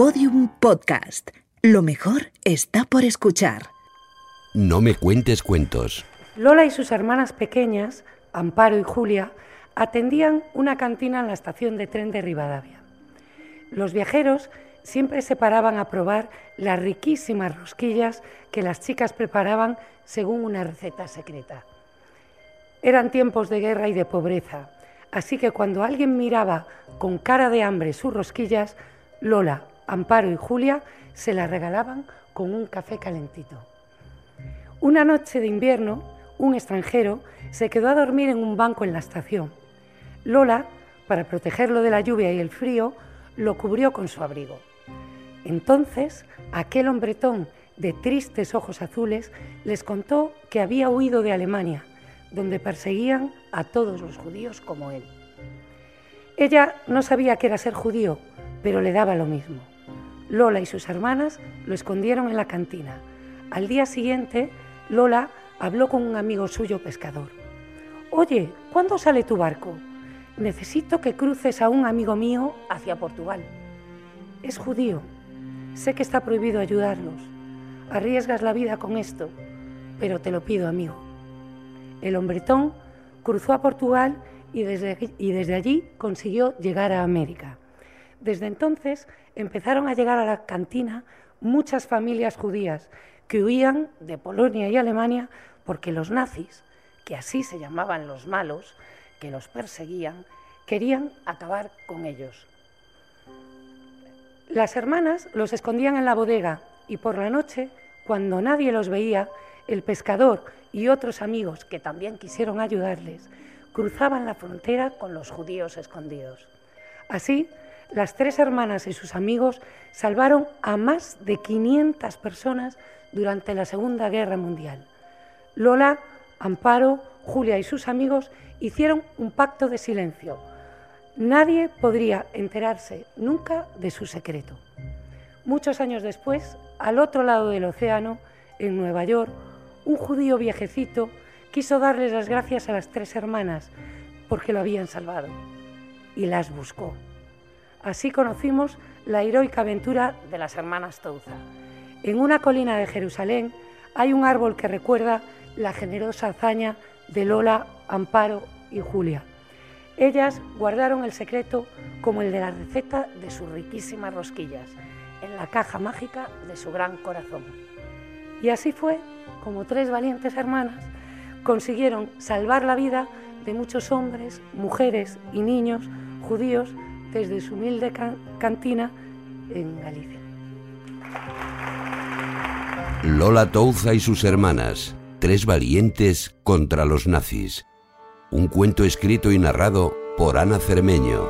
Podium Podcast. Lo mejor está por escuchar. No me cuentes cuentos. Lola y sus hermanas pequeñas, Amparo y Julia, atendían una cantina en la estación de tren de Rivadavia. Los viajeros siempre se paraban a probar las riquísimas rosquillas que las chicas preparaban según una receta secreta. Eran tiempos de guerra y de pobreza, así que cuando alguien miraba con cara de hambre sus rosquillas, Lola, Amparo y Julia se las regalaban con un café calentito. Una noche de invierno, un extranjero se quedó a dormir en un banco en la estación. Lola, para protegerlo de la lluvia y el frío, lo cubrió con su abrigo. Entonces, aquel hombretón de tristes ojos azules les contó que había huido de Alemania, donde perseguían a todos los judíos como él. Ella no sabía qué era ser judío, pero le daba lo mismo. Lola y sus hermanas lo escondieron en la cantina. Al día siguiente, Lola habló con un amigo suyo pescador. Oye, ¿cuándo sale tu barco? Necesito que cruces a un amigo mío hacia Portugal. Es judío. Sé que está prohibido ayudarlos. Arriesgas la vida con esto, pero te lo pido, amigo. El hombretón cruzó a Portugal y desde, y desde allí consiguió llegar a América. Desde entonces empezaron a llegar a la cantina muchas familias judías que huían de Polonia y Alemania porque los nazis, que así se llamaban los malos, que los perseguían, querían acabar con ellos. Las hermanas los escondían en la bodega y por la noche, cuando nadie los veía, el pescador y otros amigos que también quisieron ayudarles cruzaban la frontera con los judíos escondidos. Así, las tres hermanas y sus amigos salvaron a más de 500 personas durante la Segunda Guerra Mundial. Lola, Amparo, Julia y sus amigos hicieron un pacto de silencio. Nadie podría enterarse nunca de su secreto. Muchos años después, al otro lado del océano, en Nueva York, un judío viejecito quiso darles las gracias a las tres hermanas porque lo habían salvado y las buscó. Así conocimos la heroica aventura de las hermanas Touza. En una colina de Jerusalén hay un árbol que recuerda la generosa hazaña de Lola, Amparo y Julia. Ellas guardaron el secreto como el de la receta de sus riquísimas rosquillas en la caja mágica de su gran corazón. Y así fue como tres valientes hermanas consiguieron salvar la vida de muchos hombres, mujeres y niños judíos desde su humilde cantina en Galicia. Lola Touza y sus hermanas, tres valientes contra los nazis. Un cuento escrito y narrado por Ana Cermeño.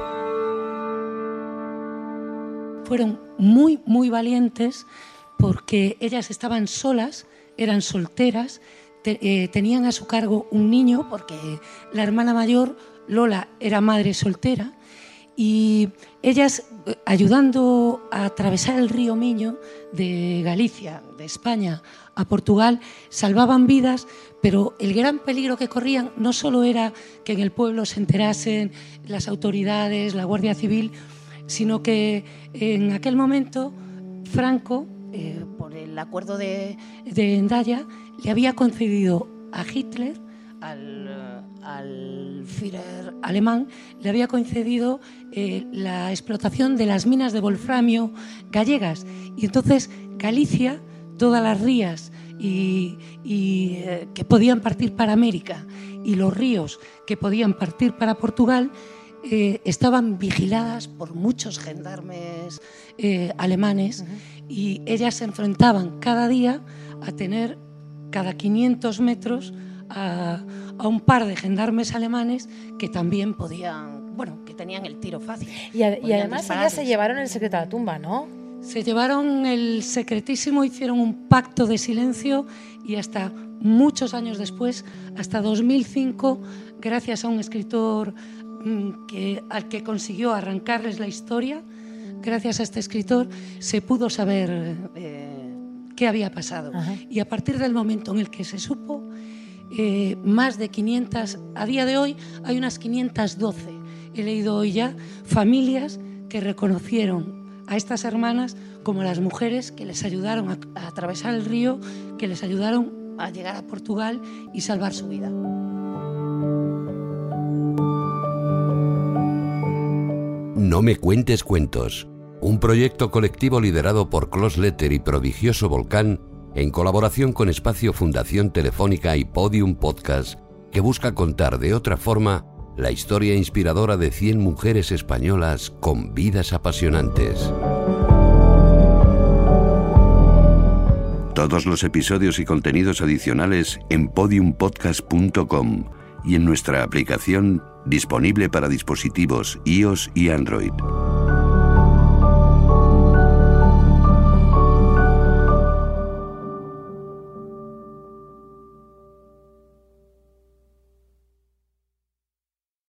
Fueron muy, muy valientes porque ellas estaban solas, eran solteras, eh, tenían a su cargo un niño porque la hermana mayor, Lola, era madre soltera y ellas eh, ayudando a atravesar el río Miño de Galicia, de España a Portugal, salvaban vidas, pero el gran peligro que corrían no solo era que en el pueblo se enterasen las autoridades, la Guardia Civil, sino que en aquel momento Franco, eh, por el acuerdo de, de Endaya, le había concedido a Hitler, al al Führer alemán le había concedido eh, la explotación de las minas de wolframio gallegas. Y entonces Galicia, todas las rías y, eh, que podían partir para América y los ríos que podían partir para Portugal, eh, estaban vigiladas por muchos gendarmes alemanes y ellas se enfrentaban cada día a tener cada 500 metros a, un par de gendarmes alemanes que también podían, bueno, que tenían el tiro fácil. Y, además ellas se llevaron el secreto a la tumba, ¿no? Se llevaron el secretísimo, hicieron un pacto de silencio y hasta muchos años después, hasta 2005, gracias a un escritor mm, que, al que consiguió arrancarles la historia, gracias a este escritor se pudo saber eh, qué había pasado. Y a partir del momento en el que se supo, eh, más de 500, a día de hoy hay unas 512, he leído hoy ya, familias que reconocieron a estas hermanas como las mujeres que les ayudaron a, atravesar el río, que les ayudaron a llegar a Portugal y salvar su vida. No me cuentes cuentos, un proyecto colectivo liderado por Close Letter y Prodigioso Volcán en colaboración con Espacio Fundación Telefónica y Podium Podcast, que busca contar de otra forma la historia inspiradora de 100 mujeres españolas con vidas apasionantes. Todos los episodios y contenidos adicionales en podiumpodcast.com y en nuestra aplicación disponible para dispositivos iOS y Android.